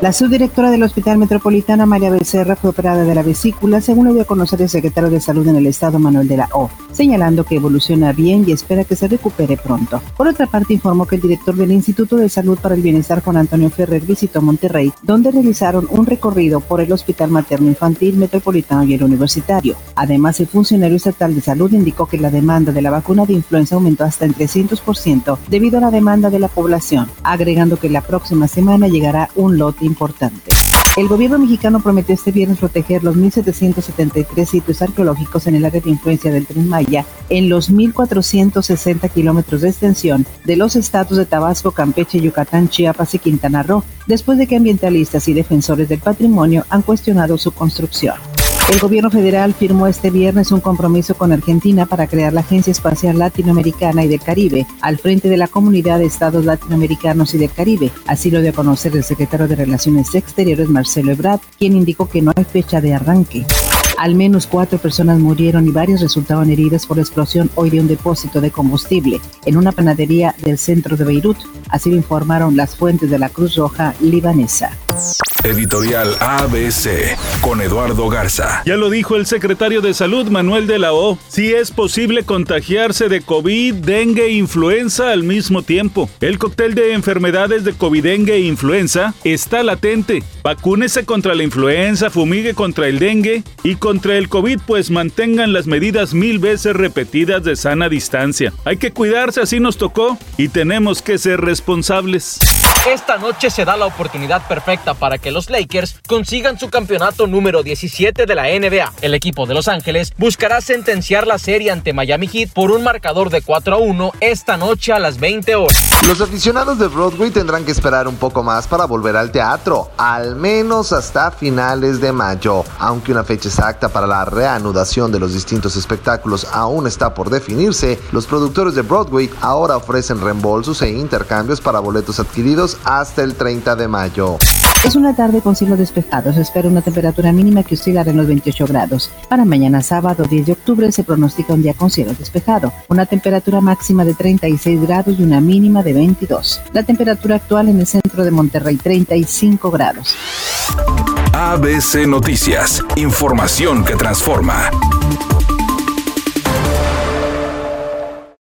La subdirectora del Hospital Metropolitana, María Becerra, fue operada de la vesícula, según lo dio a conocer el secretario de Salud en el Estado, Manuel de la O, señalando que evoluciona bien y espera que se recupere pronto. Por otra parte, informó que el director del Instituto de Salud para el Bienestar, Juan Antonio Ferrer, visitó Monterrey, donde realizaron un recorrido por el Hospital Materno Infantil Metropolitano y el Universitario. Además, el funcionario estatal de salud indicó que la demanda de la vacuna de influenza aumentó hasta en 300% debido a la demanda de la población, agregando que la próxima semana llegará un lote importante. El gobierno mexicano prometió este viernes proteger los 1.773 sitios arqueológicos en el área de influencia del Tren Maya en los 1.460 kilómetros de extensión de los estados de Tabasco, Campeche, Yucatán, Chiapas y Quintana Roo, después de que ambientalistas y defensores del patrimonio han cuestionado su construcción. El gobierno federal firmó este viernes un compromiso con Argentina para crear la Agencia Espacial Latinoamericana y del Caribe al frente de la comunidad de estados latinoamericanos y del Caribe. Así lo dio a conocer el secretario de Relaciones Exteriores, Marcelo Ebrard, quien indicó que no hay fecha de arranque. Al menos cuatro personas murieron y varias resultaron heridas por la explosión hoy de un depósito de combustible en una panadería del centro de Beirut. Así lo informaron las fuentes de la Cruz Roja libanesa. Editorial ABC con Eduardo Garza. Ya lo dijo el secretario de Salud Manuel de la O. Si es posible contagiarse de COVID, dengue e influenza al mismo tiempo. El cóctel de enfermedades de COVID, dengue e influenza está latente. Vacúnese contra la influenza, fumigue contra el dengue y contra el COVID, pues mantengan las medidas mil veces repetidas de sana distancia. Hay que cuidarse, así nos tocó y tenemos que ser responsables. Esta noche se da la oportunidad perfecta para que los Lakers consigan su campeonato número 17 de la NBA. El equipo de Los Ángeles buscará sentenciar la serie ante Miami Heat por un marcador de 4 a 1 esta noche a las 20 horas. Los aficionados de Broadway tendrán que esperar un poco más para volver al teatro, al menos hasta finales de mayo. Aunque una fecha exacta para la reanudación de los distintos espectáculos aún está por definirse, los productores de Broadway ahora ofrecen reembolsos e intercambios para boletos adquiridos hasta el 30 de mayo. Es una tarde con cielo despejado. Se espera una temperatura mínima que oscilará en los 28 grados. Para mañana sábado 10 de octubre se pronostica un día con cielo despejado. Una temperatura máxima de 36 grados y una mínima de 22. La temperatura actual en el centro de Monterrey 35 grados. ABC Noticias. Información que transforma.